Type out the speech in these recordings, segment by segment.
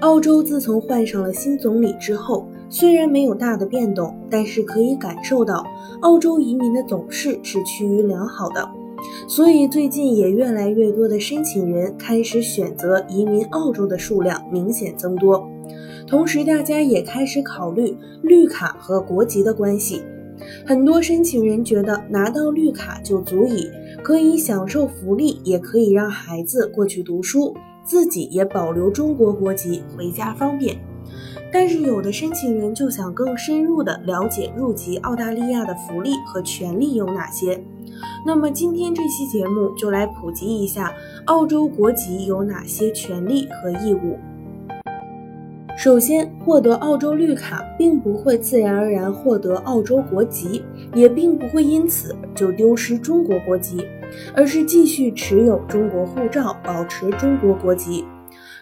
澳洲自从换上了新总理之后，虽然没有大的变动，但是可以感受到澳洲移民的走势是趋于良好的。所以最近也越来越多的申请人开始选择移民澳洲的数量明显增多。同时，大家也开始考虑绿卡和国籍的关系。很多申请人觉得拿到绿卡就足以，可以享受福利，也可以让孩子过去读书。自己也保留中国国籍，回家方便。但是有的申请人就想更深入的了解入籍澳大利亚的福利和权利有哪些。那么今天这期节目就来普及一下澳洲国籍有哪些权利和义务。首先，获得澳洲绿卡并不会自然而然获得澳洲国籍，也并不会因此就丢失中国国籍。而是继续持有中国护照，保持中国国籍。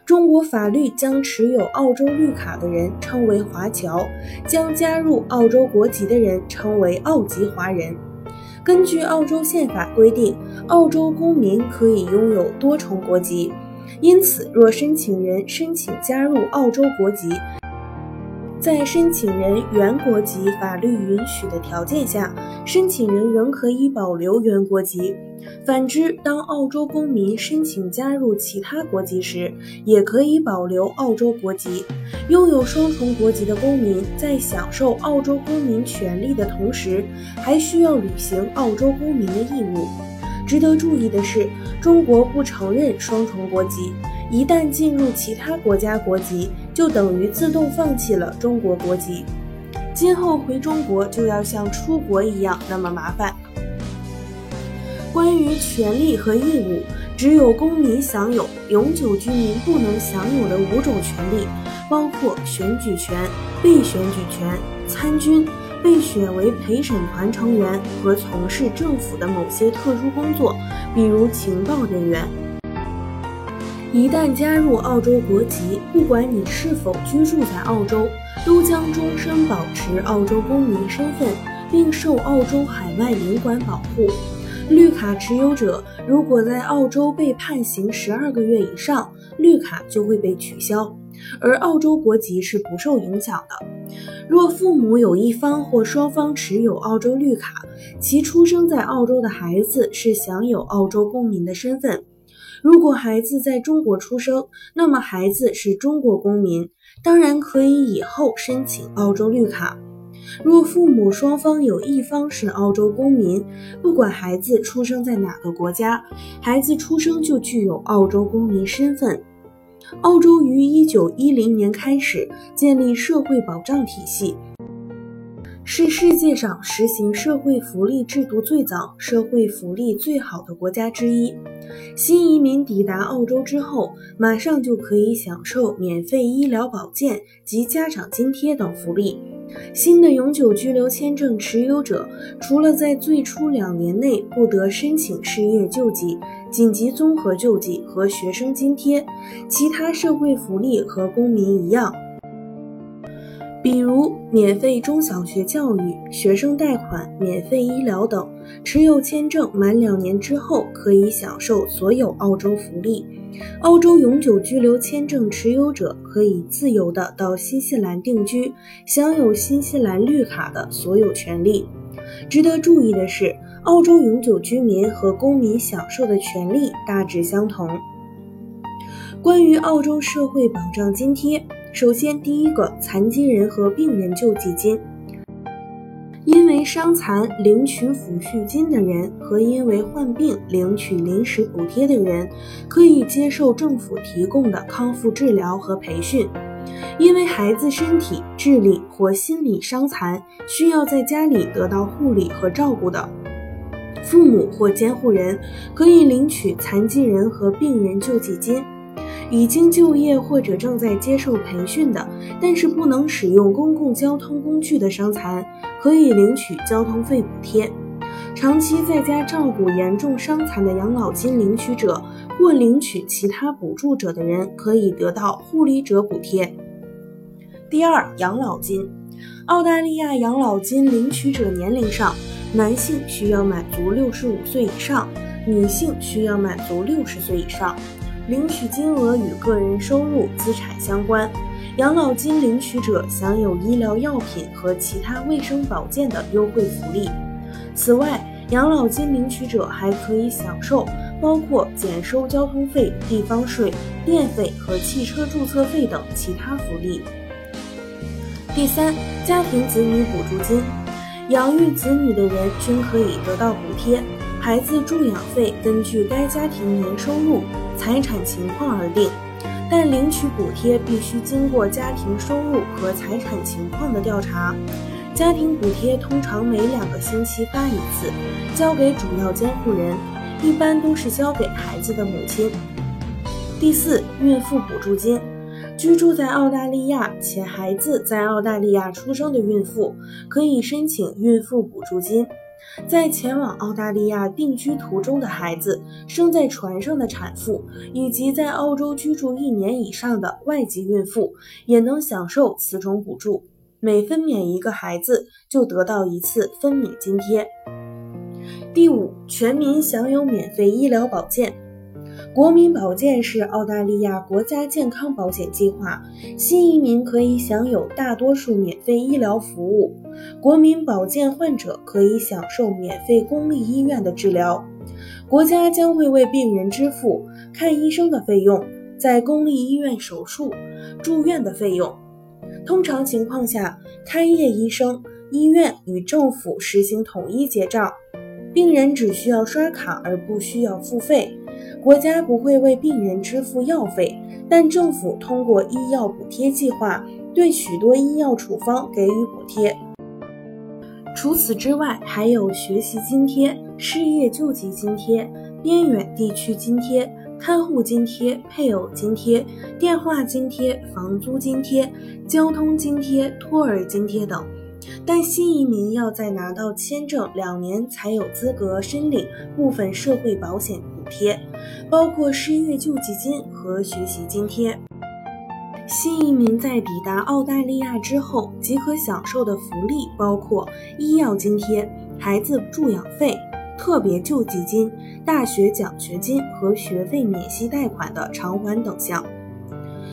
中国法律将持有澳洲绿卡的人称为华侨，将加入澳洲国籍的人称为澳籍华人。根据澳洲宪法规定，澳洲公民可以拥有多重国籍，因此，若申请人申请加入澳洲国籍，在申请人原国籍法律允许的条件下，申请人仍可以保留原国籍。反之，当澳洲公民申请加入其他国籍时，也可以保留澳洲国籍。拥有双重国籍的公民在享受澳洲公民权利的同时，还需要履行澳洲公民的义务。值得注意的是，中国不承认双重国籍。一旦进入其他国家国籍，就等于自动放弃了中国国籍。今后回中国就要像出国一样那么麻烦。关于权利和义务，只有公民享有，永久居民不能享有的五种权利，包括选举权、被选举权、参军、被选为陪审团成员和从事政府的某些特殊工作，比如情报人员。一旦加入澳洲国籍，不管你是否居住在澳洲，都将终身保持澳洲公民身份，并受澳洲海外领馆保护。绿卡持有者如果在澳洲被判刑十二个月以上，绿卡就会被取消，而澳洲国籍是不受影响的。若父母有一方或双方持有澳洲绿卡，其出生在澳洲的孩子是享有澳洲公民的身份。如果孩子在中国出生，那么孩子是中国公民，当然可以以后申请澳洲绿卡。若父母双方有一方是澳洲公民，不管孩子出生在哪个国家，孩子出生就具有澳洲公民身份。澳洲于一九一零年开始建立社会保障体系。是世界上实行社会福利制度最早、社会福利最好的国家之一。新移民抵达澳洲之后，马上就可以享受免费医疗保健及家长津贴等福利。新的永久居留签证持有者，除了在最初两年内不得申请失业救济、紧急综合救济和学生津贴，其他社会福利和公民一样。比如免费中小学教育、学生贷款、免费医疗等，持有签证满两年之后可以享受所有澳洲福利。澳洲永久居留签证持有者可以自由地到新西兰定居，享有新西兰绿卡的所有权利。值得注意的是，澳洲永久居民和公民享受的权利大致相同。关于澳洲社会保障津贴。首先，第一个残疾人和病人救济金，因为伤残领取抚恤金的人和因为患病领取临时补贴的人，可以接受政府提供的康复治疗和培训。因为孩子身体、智力或心理伤残，需要在家里得到护理和照顾的，父母或监护人可以领取残疾人和病人救济金。已经就业或者正在接受培训的，但是不能使用公共交通工具的伤残，可以领取交通费补贴。长期在家照顾严重伤残的养老金领取者或领取其他补助者的人，可以得到护理者补贴。第二，养老金。澳大利亚养老金领取者年龄上，男性需要满足六十五岁以上，女性需要满足六十岁以上。领取金额与个人收入、资产相关。养老金领取者享有医疗药品和其他卫生保健的优惠福利。此外，养老金领取者还可以享受包括减收交通费、地方税、电费和汽车注册费等其他福利。第三，家庭子女补助金，养育子女的人均可以得到补贴。孩子助养费根据该家庭年收入、财产情况而定，但领取补贴必须经过家庭收入和财产情况的调查。家庭补贴通常每两个星期发一次，交给主要监护人，一般都是交给孩子的母亲。第四，孕妇补助金，居住在澳大利亚且孩子在澳大利亚出生的孕妇可以申请孕妇补助金。在前往澳大利亚定居途中的孩子、生在船上的产妇以及在澳洲居住一年以上的外籍孕妇也能享受此种补助。每分娩一个孩子就得到一次分娩津贴。第五，全民享有免费医疗保健。国民保健是澳大利亚国家健康保险计划，新移民可以享有大多数免费医疗服务。国民保健患者可以享受免费公立医院的治疗，国家将会为病人支付看医生的费用、在公立医院手术、住院的费用。通常情况下，开业医生、医院与政府实行统一结账，病人只需要刷卡而不需要付费。国家不会为病人支付药费，但政府通过医药补贴计划对许多医药处方给予补贴。除此之外，还有学习津贴、失业救济津贴、边远地区津贴。看护津贴、配偶津贴、电话津贴、房租津贴、交通津贴、托儿津贴等，但新移民要在拿到签证两年才有资格申领部分社会保险贴，包括失业救济金和学习津贴。新移民在抵达澳大利亚之后即可享受的福利包括医药津贴、孩子助养费。特别救济金、大学奖学金和学费免息贷款的偿还等项。